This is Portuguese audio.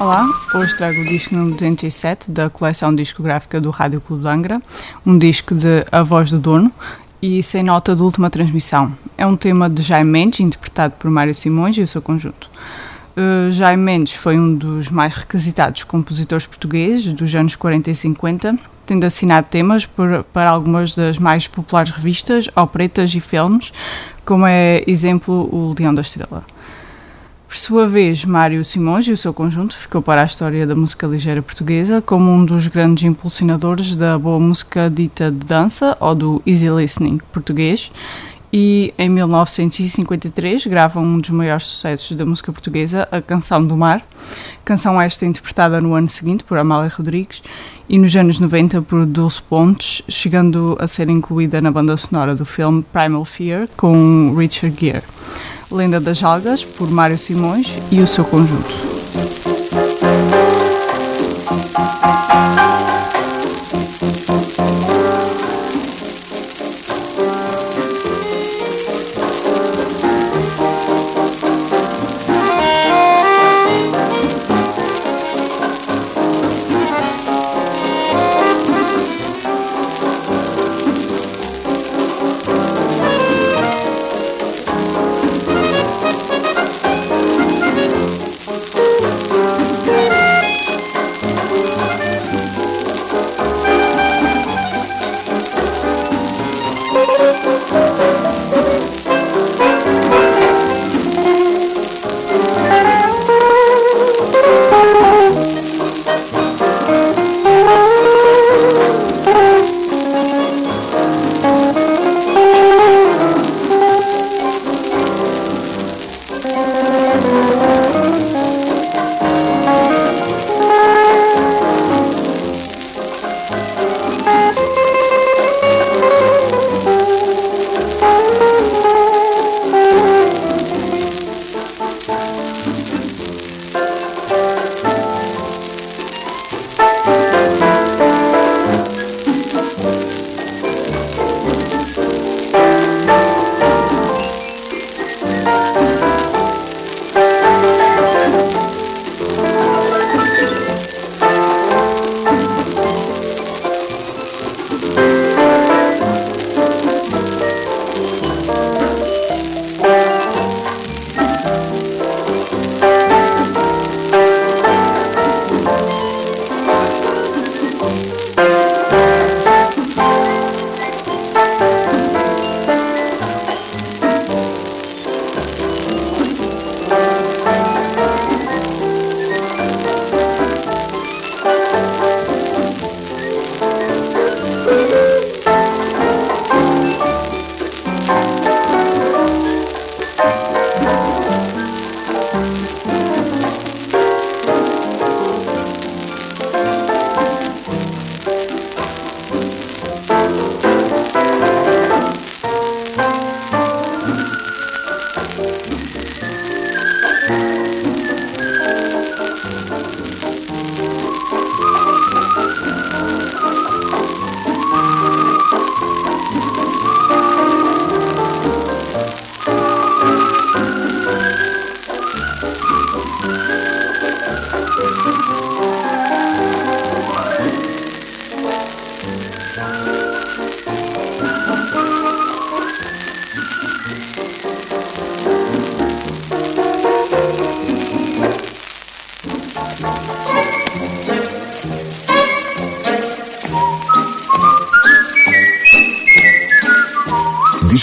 Olá, hoje trago o disco número 207 da coleção discográfica do Rádio Clube de Angra, um disco de A Voz do Dono e sem nota de última transmissão. É um tema de Jaime Mendes, interpretado por Mário Simões e o seu conjunto. Uh, Jaime Mendes foi um dos mais requisitados compositores portugueses dos anos 40 e 50, tendo assinado temas por, para algumas das mais populares revistas, operetas e filmes, como é exemplo o Leão da Estrela. Por sua vez, Mário Simões e o seu conjunto ficou para a história da música ligeira portuguesa como um dos grandes impulsionadores da boa música dita de dança ou do easy listening português e em 1953 grava um dos maiores sucessos da música portuguesa, a Canção do Mar, canção esta interpretada no ano seguinte por Amália Rodrigues e nos anos 90 por Dulce Pontes, chegando a ser incluída na banda sonora do filme Primal Fear com Richard Gere. Lenda das Algas, por Mário Simões e o seu conjunto.